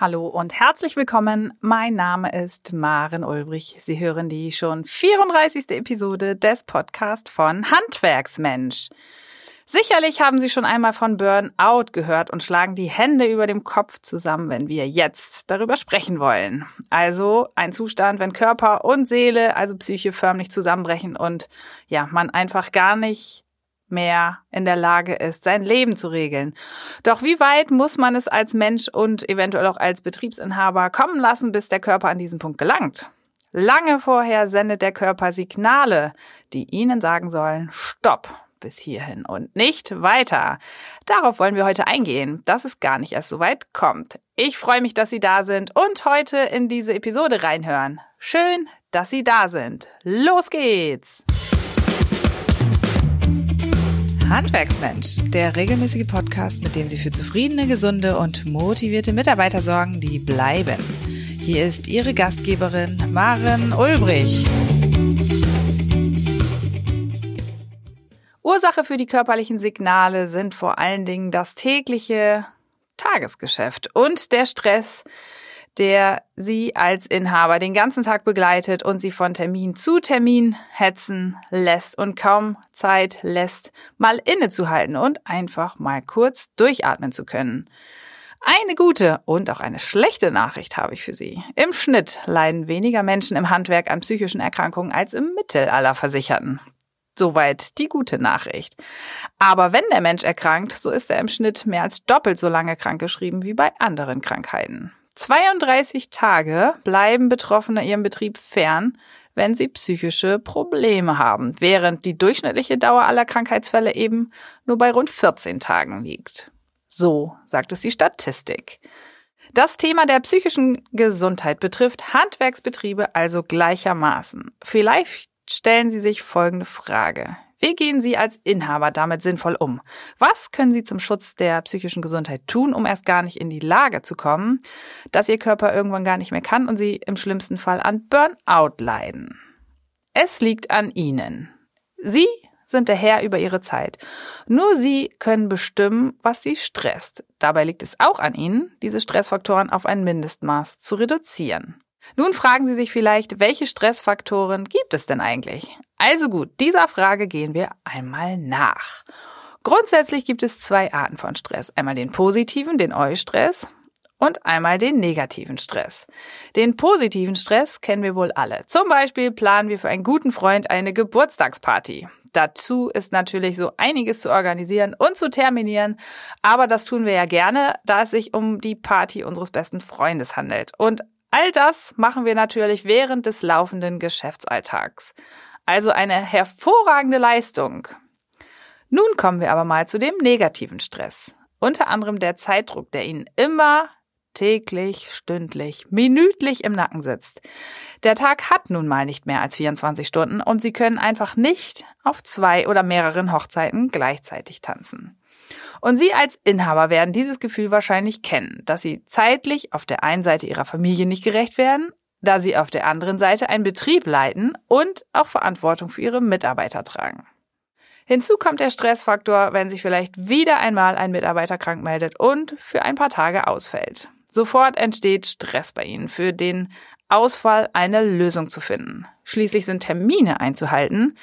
Hallo und herzlich willkommen. Mein Name ist Maren Ulbrich. Sie hören die schon 34. Episode des Podcasts von Handwerksmensch. Sicherlich haben Sie schon einmal von Burnout gehört und schlagen die Hände über dem Kopf zusammen, wenn wir jetzt darüber sprechen wollen. Also ein Zustand, wenn Körper und Seele, also Psyche förmlich zusammenbrechen und ja, man einfach gar nicht mehr in der Lage ist, sein Leben zu regeln. Doch wie weit muss man es als Mensch und eventuell auch als Betriebsinhaber kommen lassen, bis der Körper an diesen Punkt gelangt? Lange vorher sendet der Körper Signale, die Ihnen sagen sollen, stopp, bis hierhin und nicht weiter. Darauf wollen wir heute eingehen, dass es gar nicht erst so weit kommt. Ich freue mich, dass Sie da sind und heute in diese Episode reinhören. Schön, dass Sie da sind. Los geht's! Handwerksmensch, der regelmäßige Podcast, mit dem Sie für zufriedene, gesunde und motivierte Mitarbeiter sorgen, die bleiben. Hier ist Ihre Gastgeberin Maren Ulbrich. Ursache für die körperlichen Signale sind vor allen Dingen das tägliche Tagesgeschäft und der Stress, der sie als Inhaber den ganzen Tag begleitet und sie von Termin zu Termin hetzen lässt und kaum Zeit lässt, mal innezuhalten und einfach mal kurz durchatmen zu können. Eine gute und auch eine schlechte Nachricht habe ich für Sie. Im Schnitt leiden weniger Menschen im Handwerk an psychischen Erkrankungen als im Mittel aller Versicherten. Soweit die gute Nachricht. Aber wenn der Mensch erkrankt, so ist er im Schnitt mehr als doppelt so lange krankgeschrieben wie bei anderen Krankheiten. 32 Tage bleiben Betroffene ihrem Betrieb fern, wenn sie psychische Probleme haben, während die durchschnittliche Dauer aller Krankheitsfälle eben nur bei rund 14 Tagen liegt. So sagt es die Statistik. Das Thema der psychischen Gesundheit betrifft Handwerksbetriebe also gleichermaßen. Vielleicht stellen Sie sich folgende Frage. Wie gehen Sie als Inhaber damit sinnvoll um? Was können Sie zum Schutz der psychischen Gesundheit tun, um erst gar nicht in die Lage zu kommen, dass Ihr Körper irgendwann gar nicht mehr kann und Sie im schlimmsten Fall an Burnout leiden? Es liegt an Ihnen. Sie sind der Herr über Ihre Zeit. Nur Sie können bestimmen, was Sie stresst. Dabei liegt es auch an Ihnen, diese Stressfaktoren auf ein Mindestmaß zu reduzieren. Nun fragen Sie sich vielleicht, welche Stressfaktoren gibt es denn eigentlich? Also gut, dieser Frage gehen wir einmal nach. Grundsätzlich gibt es zwei Arten von Stress. Einmal den positiven, den Eustress, und einmal den negativen Stress. Den positiven Stress kennen wir wohl alle. Zum Beispiel planen wir für einen guten Freund eine Geburtstagsparty. Dazu ist natürlich so einiges zu organisieren und zu terminieren, aber das tun wir ja gerne, da es sich um die Party unseres besten Freundes handelt. Und All das machen wir natürlich während des laufenden Geschäftsalltags. Also eine hervorragende Leistung. Nun kommen wir aber mal zu dem negativen Stress. Unter anderem der Zeitdruck, der Ihnen immer täglich, stündlich, minütlich im Nacken sitzt. Der Tag hat nun mal nicht mehr als 24 Stunden und Sie können einfach nicht auf zwei oder mehreren Hochzeiten gleichzeitig tanzen. Und Sie als Inhaber werden dieses Gefühl wahrscheinlich kennen, dass Sie zeitlich auf der einen Seite Ihrer Familie nicht gerecht werden, da Sie auf der anderen Seite einen Betrieb leiten und auch Verantwortung für Ihre Mitarbeiter tragen. Hinzu kommt der Stressfaktor, wenn sich vielleicht wieder einmal ein Mitarbeiter krank meldet und für ein paar Tage ausfällt. Sofort entsteht Stress bei Ihnen, für den Ausfall eine Lösung zu finden. Schließlich sind Termine einzuhalten,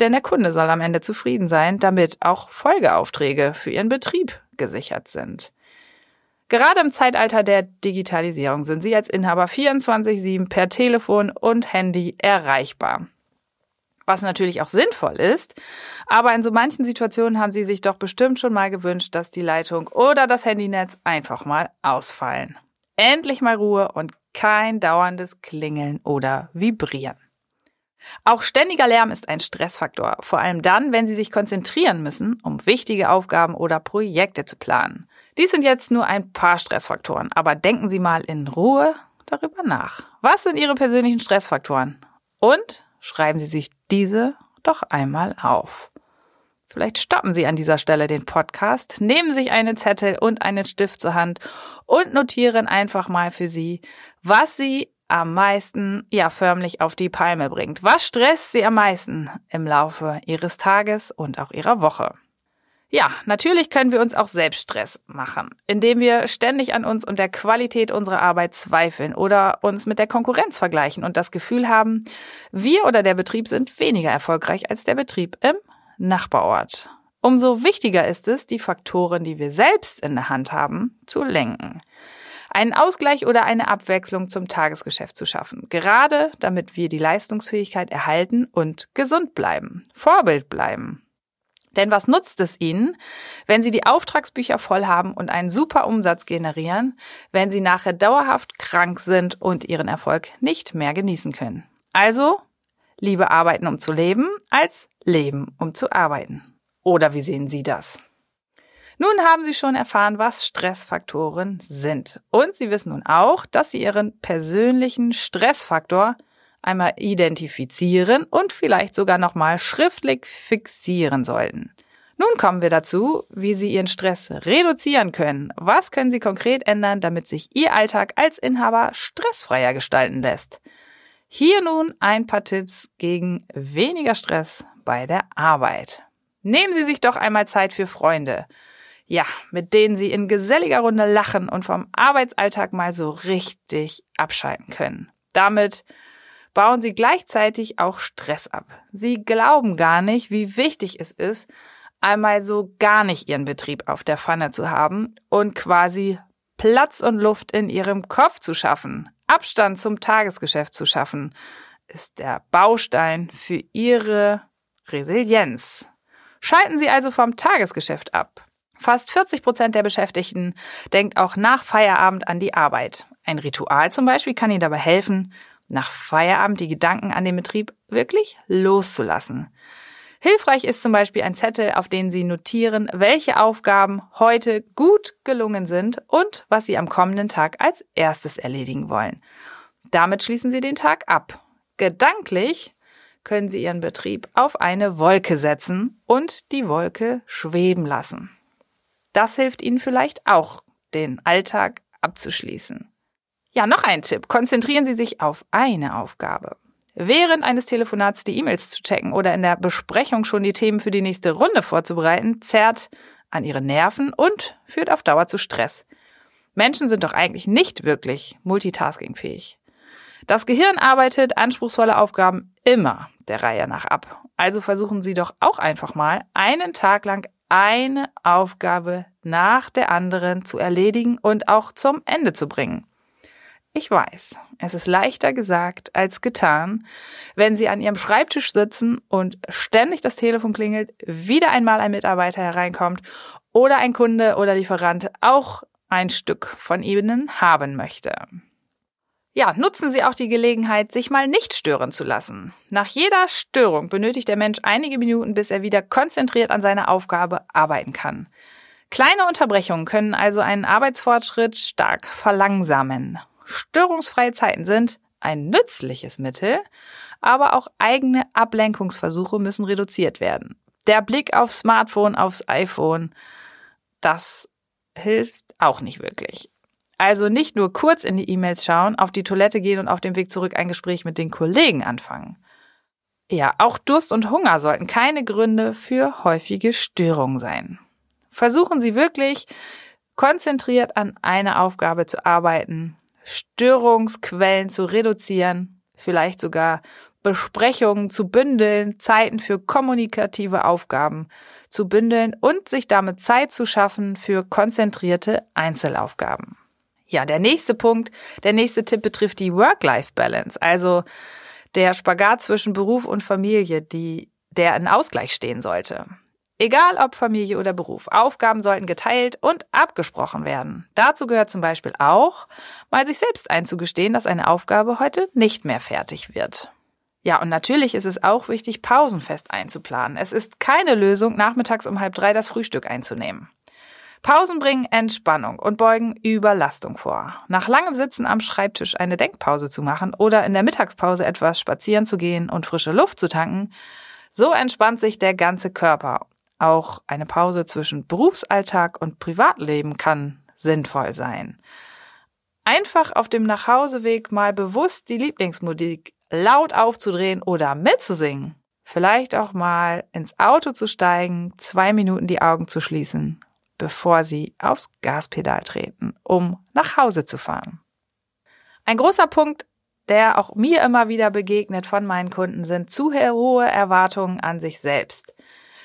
denn der Kunde soll am Ende zufrieden sein, damit auch Folgeaufträge für ihren Betrieb gesichert sind. Gerade im Zeitalter der Digitalisierung sind Sie als Inhaber 24-7 per Telefon und Handy erreichbar. Was natürlich auch sinnvoll ist, aber in so manchen Situationen haben Sie sich doch bestimmt schon mal gewünscht, dass die Leitung oder das Handynetz einfach mal ausfallen. Endlich mal Ruhe und kein dauerndes Klingeln oder Vibrieren. Auch ständiger Lärm ist ein Stressfaktor, vor allem dann, wenn Sie sich konzentrieren müssen, um wichtige Aufgaben oder Projekte zu planen. Dies sind jetzt nur ein paar Stressfaktoren, aber denken Sie mal in Ruhe darüber nach. Was sind Ihre persönlichen Stressfaktoren? Und schreiben Sie sich diese doch einmal auf. Vielleicht stoppen Sie an dieser Stelle den Podcast, nehmen sich einen Zettel und einen Stift zur Hand und notieren einfach mal für Sie, was Sie am meisten, ja, förmlich auf die Palme bringt. Was stresst Sie am meisten im Laufe Ihres Tages und auch Ihrer Woche? Ja, natürlich können wir uns auch selbst Stress machen, indem wir ständig an uns und der Qualität unserer Arbeit zweifeln oder uns mit der Konkurrenz vergleichen und das Gefühl haben, wir oder der Betrieb sind weniger erfolgreich als der Betrieb im Nachbarort. Umso wichtiger ist es, die Faktoren, die wir selbst in der Hand haben, zu lenken. Einen Ausgleich oder eine Abwechslung zum Tagesgeschäft zu schaffen, gerade damit wir die Leistungsfähigkeit erhalten und gesund bleiben, Vorbild bleiben. Denn was nutzt es Ihnen, wenn Sie die Auftragsbücher voll haben und einen super Umsatz generieren, wenn Sie nachher dauerhaft krank sind und Ihren Erfolg nicht mehr genießen können? Also, lieber arbeiten, um zu leben, als leben, um zu arbeiten. Oder wie sehen Sie das? Nun haben Sie schon erfahren, was Stressfaktoren sind. Und Sie wissen nun auch, dass Sie Ihren persönlichen Stressfaktor einmal identifizieren und vielleicht sogar nochmal schriftlich fixieren sollten. Nun kommen wir dazu, wie Sie Ihren Stress reduzieren können. Was können Sie konkret ändern, damit sich Ihr Alltag als Inhaber stressfreier gestalten lässt? Hier nun ein paar Tipps gegen weniger Stress bei der Arbeit. Nehmen Sie sich doch einmal Zeit für Freunde. Ja, mit denen Sie in geselliger Runde lachen und vom Arbeitsalltag mal so richtig abschalten können. Damit bauen sie gleichzeitig auch Stress ab. Sie glauben gar nicht, wie wichtig es ist, einmal so gar nicht ihren Betrieb auf der Pfanne zu haben und quasi Platz und Luft in ihrem Kopf zu schaffen, Abstand zum Tagesgeschäft zu schaffen, ist der Baustein für ihre Resilienz. Schalten Sie also vom Tagesgeschäft ab. Fast 40 Prozent der Beschäftigten denkt auch nach Feierabend an die Arbeit. Ein Ritual zum Beispiel kann Ihnen dabei helfen, nach Feierabend die Gedanken an den Betrieb wirklich loszulassen. Hilfreich ist zum Beispiel ein Zettel, auf den Sie notieren, welche Aufgaben heute gut gelungen sind und was Sie am kommenden Tag als erstes erledigen wollen. Damit schließen Sie den Tag ab. Gedanklich können Sie Ihren Betrieb auf eine Wolke setzen und die Wolke schweben lassen. Das hilft Ihnen vielleicht auch, den Alltag abzuschließen. Ja, noch ein Tipp. Konzentrieren Sie sich auf eine Aufgabe. Während eines Telefonats die E-Mails zu checken oder in der Besprechung schon die Themen für die nächste Runde vorzubereiten, zerrt an Ihre Nerven und führt auf Dauer zu Stress. Menschen sind doch eigentlich nicht wirklich multitaskingfähig. Das Gehirn arbeitet anspruchsvolle Aufgaben immer der Reihe nach ab. Also versuchen Sie doch auch einfach mal, einen Tag lang eine Aufgabe nach der anderen zu erledigen und auch zum Ende zu bringen. Ich weiß, es ist leichter gesagt als getan, wenn Sie an Ihrem Schreibtisch sitzen und ständig das Telefon klingelt, wieder einmal ein Mitarbeiter hereinkommt oder ein Kunde oder Lieferant auch ein Stück von Ihnen haben möchte. Ja, nutzen Sie auch die Gelegenheit, sich mal nicht stören zu lassen. Nach jeder Störung benötigt der Mensch einige Minuten, bis er wieder konzentriert an seiner Aufgabe arbeiten kann. Kleine Unterbrechungen können also einen Arbeitsfortschritt stark verlangsamen. Störungsfreie Zeiten sind ein nützliches Mittel, aber auch eigene Ablenkungsversuche müssen reduziert werden. Der Blick aufs Smartphone, aufs iPhone, das hilft auch nicht wirklich. Also nicht nur kurz in die E-Mails schauen, auf die Toilette gehen und auf dem Weg zurück ein Gespräch mit den Kollegen anfangen. Ja, auch Durst und Hunger sollten keine Gründe für häufige Störungen sein. Versuchen Sie wirklich konzentriert an einer Aufgabe zu arbeiten, Störungsquellen zu reduzieren, vielleicht sogar Besprechungen zu bündeln, Zeiten für kommunikative Aufgaben zu bündeln und sich damit Zeit zu schaffen für konzentrierte Einzelaufgaben. Ja, der nächste Punkt, der nächste Tipp betrifft die Work-Life-Balance, also der Spagat zwischen Beruf und Familie, die, der in Ausgleich stehen sollte. Egal ob Familie oder Beruf, Aufgaben sollten geteilt und abgesprochen werden. Dazu gehört zum Beispiel auch, mal sich selbst einzugestehen, dass eine Aufgabe heute nicht mehr fertig wird. Ja, und natürlich ist es auch wichtig, Pausen fest einzuplanen. Es ist keine Lösung, nachmittags um halb drei das Frühstück einzunehmen. Pausen bringen Entspannung und beugen Überlastung vor. Nach langem Sitzen am Schreibtisch eine Denkpause zu machen oder in der Mittagspause etwas spazieren zu gehen und frische Luft zu tanken, so entspannt sich der ganze Körper auch eine Pause zwischen Berufsalltag und Privatleben kann sinnvoll sein. Einfach auf dem Nachhauseweg mal bewusst die Lieblingsmusik laut aufzudrehen oder mitzusingen, vielleicht auch mal ins Auto zu steigen, zwei Minuten die Augen zu schließen, bevor Sie aufs Gaspedal treten, um nach Hause zu fahren. Ein großer Punkt, der auch mir immer wieder begegnet von meinen Kunden, sind zu hohe Erwartungen an sich selbst.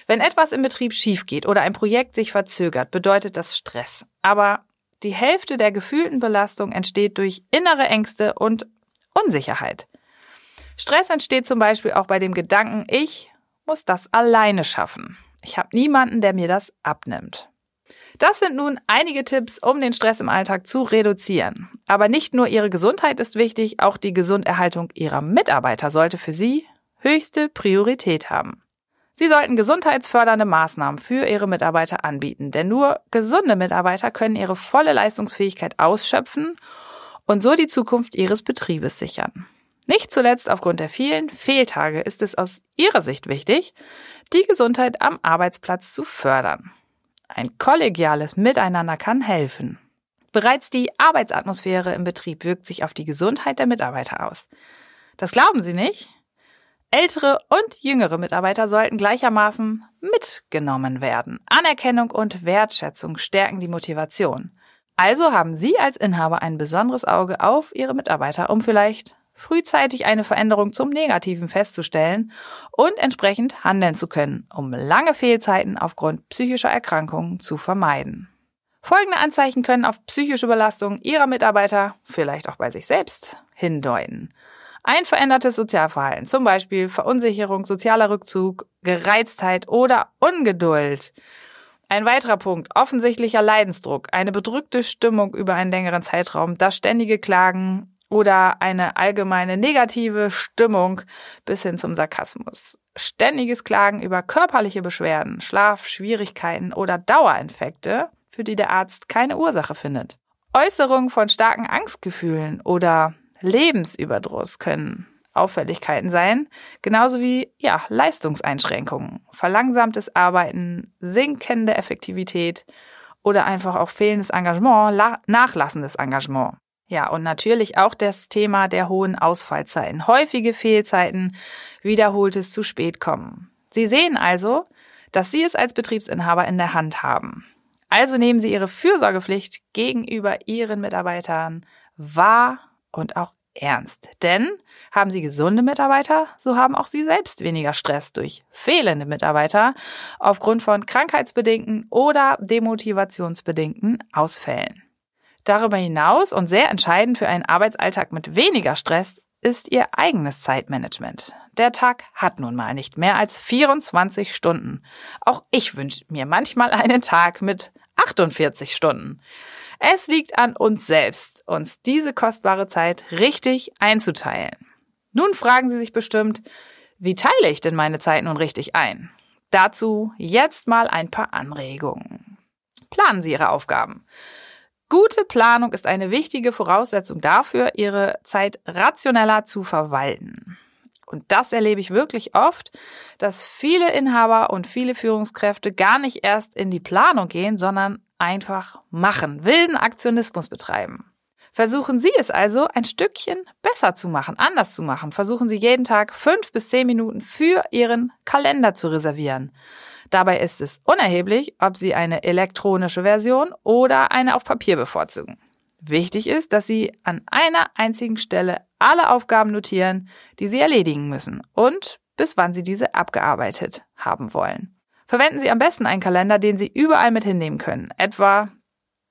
Wenn etwas im Betrieb schief geht oder ein Projekt sich verzögert, bedeutet das Stress. Aber die Hälfte der gefühlten Belastung entsteht durch innere Ängste und Unsicherheit. Stress entsteht zum Beispiel auch bei dem Gedanken, ich muss das alleine schaffen. Ich habe niemanden, der mir das abnimmt. Das sind nun einige Tipps, um den Stress im Alltag zu reduzieren. Aber nicht nur Ihre Gesundheit ist wichtig, auch die Gesunderhaltung Ihrer Mitarbeiter sollte für Sie höchste Priorität haben. Sie sollten gesundheitsfördernde Maßnahmen für Ihre Mitarbeiter anbieten, denn nur gesunde Mitarbeiter können ihre volle Leistungsfähigkeit ausschöpfen und so die Zukunft Ihres Betriebes sichern. Nicht zuletzt aufgrund der vielen Fehltage ist es aus Ihrer Sicht wichtig, die Gesundheit am Arbeitsplatz zu fördern. Ein kollegiales Miteinander kann helfen. Bereits die Arbeitsatmosphäre im Betrieb wirkt sich auf die Gesundheit der Mitarbeiter aus. Das glauben Sie nicht? Ältere und jüngere Mitarbeiter sollten gleichermaßen mitgenommen werden. Anerkennung und Wertschätzung stärken die Motivation. Also haben Sie als Inhaber ein besonderes Auge auf Ihre Mitarbeiter, um vielleicht frühzeitig eine Veränderung zum Negativen festzustellen und entsprechend handeln zu können, um lange Fehlzeiten aufgrund psychischer Erkrankungen zu vermeiden. Folgende Anzeichen können auf psychische Belastung Ihrer Mitarbeiter, vielleicht auch bei sich selbst, hindeuten. Ein verändertes Sozialverhalten, zum Beispiel Verunsicherung, sozialer Rückzug, Gereiztheit oder Ungeduld. Ein weiterer Punkt, offensichtlicher Leidensdruck, eine bedrückte Stimmung über einen längeren Zeitraum, das ständige Klagen, oder eine allgemeine negative Stimmung bis hin zum Sarkasmus. Ständiges Klagen über körperliche Beschwerden, Schlafschwierigkeiten oder Dauerinfekte, für die der Arzt keine Ursache findet. Äußerungen von starken Angstgefühlen oder Lebensüberdruss können Auffälligkeiten sein, genauso wie ja, Leistungseinschränkungen, verlangsamtes Arbeiten, sinkende Effektivität oder einfach auch fehlendes Engagement, nachlassendes Engagement. Ja, und natürlich auch das Thema der hohen Ausfallzeiten. Häufige Fehlzeiten, wiederholtes zu spät kommen. Sie sehen also, dass Sie es als Betriebsinhaber in der Hand haben. Also nehmen Sie Ihre Fürsorgepflicht gegenüber Ihren Mitarbeitern wahr und auch ernst. Denn haben Sie gesunde Mitarbeiter, so haben auch Sie selbst weniger Stress durch fehlende Mitarbeiter aufgrund von krankheitsbedingten oder demotivationsbedingten Ausfällen. Darüber hinaus und sehr entscheidend für einen Arbeitsalltag mit weniger Stress ist Ihr eigenes Zeitmanagement. Der Tag hat nun mal nicht mehr als 24 Stunden. Auch ich wünsche mir manchmal einen Tag mit 48 Stunden. Es liegt an uns selbst, uns diese kostbare Zeit richtig einzuteilen. Nun fragen Sie sich bestimmt, wie teile ich denn meine Zeit nun richtig ein? Dazu jetzt mal ein paar Anregungen. Planen Sie Ihre Aufgaben. Gute Planung ist eine wichtige Voraussetzung dafür, ihre Zeit rationeller zu verwalten. Und das erlebe ich wirklich oft, dass viele Inhaber und viele Führungskräfte gar nicht erst in die Planung gehen, sondern einfach machen, wilden Aktionismus betreiben. Versuchen Sie es also, ein Stückchen besser zu machen, anders zu machen. Versuchen Sie jeden Tag fünf bis zehn Minuten für Ihren Kalender zu reservieren. Dabei ist es unerheblich, ob Sie eine elektronische Version oder eine auf Papier bevorzugen. Wichtig ist, dass Sie an einer einzigen Stelle alle Aufgaben notieren, die Sie erledigen müssen und bis wann Sie diese abgearbeitet haben wollen. Verwenden Sie am besten einen Kalender, den Sie überall mit hinnehmen können, etwa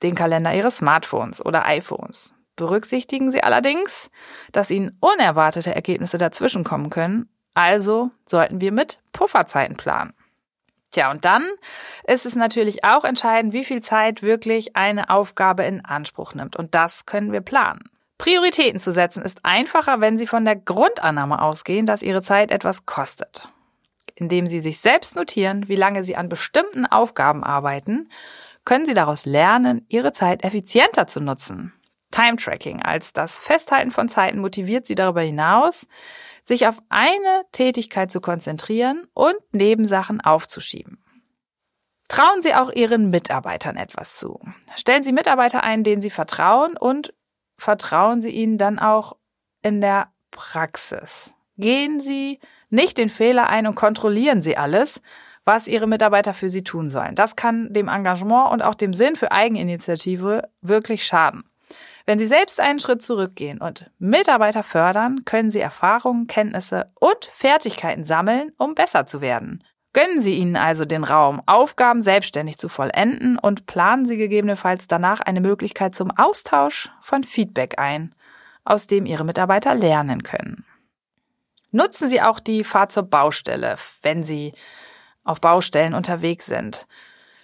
den Kalender Ihres Smartphones oder iPhones. Berücksichtigen Sie allerdings, dass Ihnen unerwartete Ergebnisse dazwischenkommen können, also sollten wir mit Pufferzeiten planen. Tja, und dann ist es natürlich auch entscheidend, wie viel Zeit wirklich eine Aufgabe in Anspruch nimmt. Und das können wir planen. Prioritäten zu setzen ist einfacher, wenn Sie von der Grundannahme ausgehen, dass Ihre Zeit etwas kostet. Indem Sie sich selbst notieren, wie lange Sie an bestimmten Aufgaben arbeiten, können Sie daraus lernen, Ihre Zeit effizienter zu nutzen. Time Tracking als das Festhalten von Zeiten motiviert Sie darüber hinaus, sich auf eine Tätigkeit zu konzentrieren und Nebensachen aufzuschieben. Trauen Sie auch Ihren Mitarbeitern etwas zu. Stellen Sie Mitarbeiter ein, denen Sie vertrauen und vertrauen Sie ihnen dann auch in der Praxis. Gehen Sie nicht den Fehler ein und kontrollieren Sie alles, was Ihre Mitarbeiter für Sie tun sollen. Das kann dem Engagement und auch dem Sinn für Eigeninitiative wirklich schaden. Wenn Sie selbst einen Schritt zurückgehen und Mitarbeiter fördern, können Sie Erfahrungen, Kenntnisse und Fertigkeiten sammeln, um besser zu werden. Gönnen Sie ihnen also den Raum, Aufgaben selbstständig zu vollenden und planen Sie gegebenenfalls danach eine Möglichkeit zum Austausch von Feedback ein, aus dem Ihre Mitarbeiter lernen können. Nutzen Sie auch die Fahrt zur Baustelle, wenn Sie auf Baustellen unterwegs sind.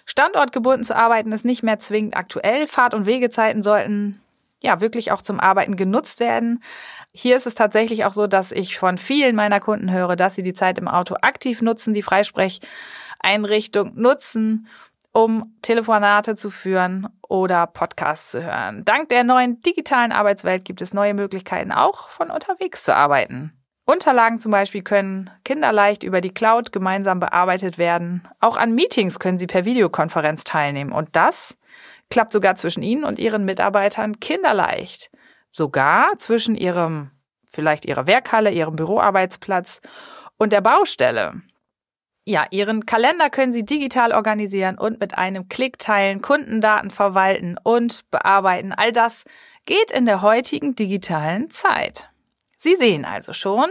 Standortgebunden zu arbeiten ist nicht mehr zwingend aktuell. Fahrt- und Wegezeiten sollten ja wirklich auch zum Arbeiten genutzt werden. Hier ist es tatsächlich auch so, dass ich von vielen meiner Kunden höre, dass sie die Zeit im Auto aktiv nutzen, die Freisprecheinrichtung nutzen, um Telefonate zu führen oder Podcasts zu hören. Dank der neuen digitalen Arbeitswelt gibt es neue Möglichkeiten, auch von unterwegs zu arbeiten. Unterlagen zum Beispiel können kinderleicht über die Cloud gemeinsam bearbeitet werden. Auch an Meetings können Sie per Videokonferenz teilnehmen. Und das klappt sogar zwischen Ihnen und Ihren Mitarbeitern kinderleicht sogar zwischen ihrem, vielleicht ihrer Werkhalle, ihrem Büroarbeitsplatz und der Baustelle. Ja, Ihren Kalender können Sie digital organisieren und mit einem Klick teilen, Kundendaten verwalten und bearbeiten. All das geht in der heutigen digitalen Zeit. Sie sehen also schon,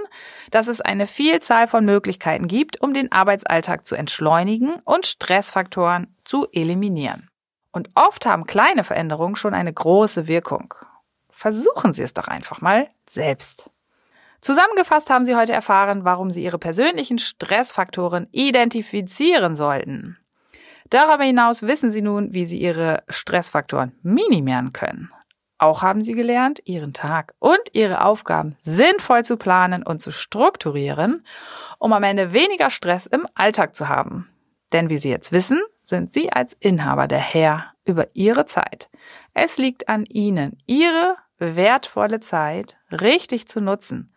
dass es eine Vielzahl von Möglichkeiten gibt, um den Arbeitsalltag zu entschleunigen und Stressfaktoren zu eliminieren. Und oft haben kleine Veränderungen schon eine große Wirkung. Versuchen Sie es doch einfach mal selbst. Zusammengefasst haben Sie heute erfahren, warum Sie Ihre persönlichen Stressfaktoren identifizieren sollten. Darüber hinaus wissen Sie nun, wie Sie Ihre Stressfaktoren minimieren können. Auch haben Sie gelernt, Ihren Tag und Ihre Aufgaben sinnvoll zu planen und zu strukturieren, um am Ende weniger Stress im Alltag zu haben. Denn wie Sie jetzt wissen, sind Sie als Inhaber der Herr über Ihre Zeit. Es liegt an Ihnen, Ihre wertvolle Zeit richtig zu nutzen.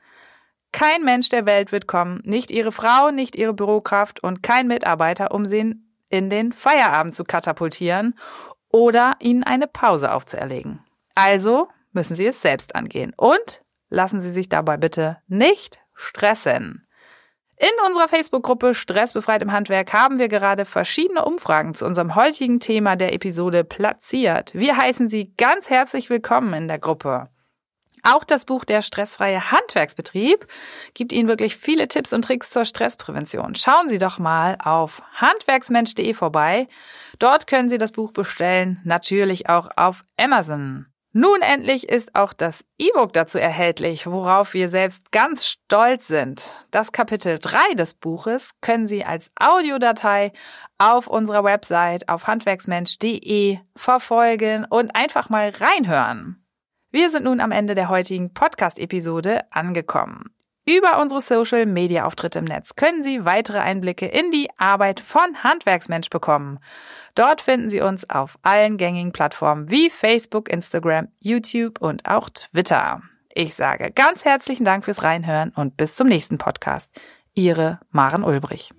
Kein Mensch der Welt wird kommen, nicht ihre Frau, nicht ihre Bürokraft und kein Mitarbeiter, um sie in den Feierabend zu katapultieren oder ihnen eine Pause aufzuerlegen. Also müssen sie es selbst angehen und lassen Sie sich dabei bitte nicht stressen. In unserer Facebook-Gruppe Stressbefreit im Handwerk haben wir gerade verschiedene Umfragen zu unserem heutigen Thema der Episode platziert. Wir heißen Sie ganz herzlich willkommen in der Gruppe. Auch das Buch Der stressfreie Handwerksbetrieb gibt Ihnen wirklich viele Tipps und Tricks zur Stressprävention. Schauen Sie doch mal auf handwerksmensch.de vorbei. Dort können Sie das Buch bestellen, natürlich auch auf Amazon. Nun endlich ist auch das E-Book dazu erhältlich, worauf wir selbst ganz stolz sind. Das Kapitel 3 des Buches können Sie als Audiodatei auf unserer Website auf handwerksmensch.de verfolgen und einfach mal reinhören. Wir sind nun am Ende der heutigen Podcast-Episode angekommen. Über unsere Social Media Auftritte im Netz können Sie weitere Einblicke in die Arbeit von Handwerksmensch bekommen. Dort finden Sie uns auf allen gängigen Plattformen wie Facebook, Instagram, YouTube und auch Twitter. Ich sage ganz herzlichen Dank fürs Reinhören und bis zum nächsten Podcast. Ihre Maren Ulbrich.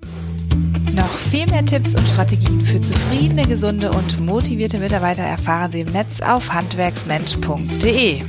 Noch viel mehr Tipps und Strategien für zufriedene, gesunde und motivierte Mitarbeiter erfahren Sie im Netz auf handwerksmensch.de.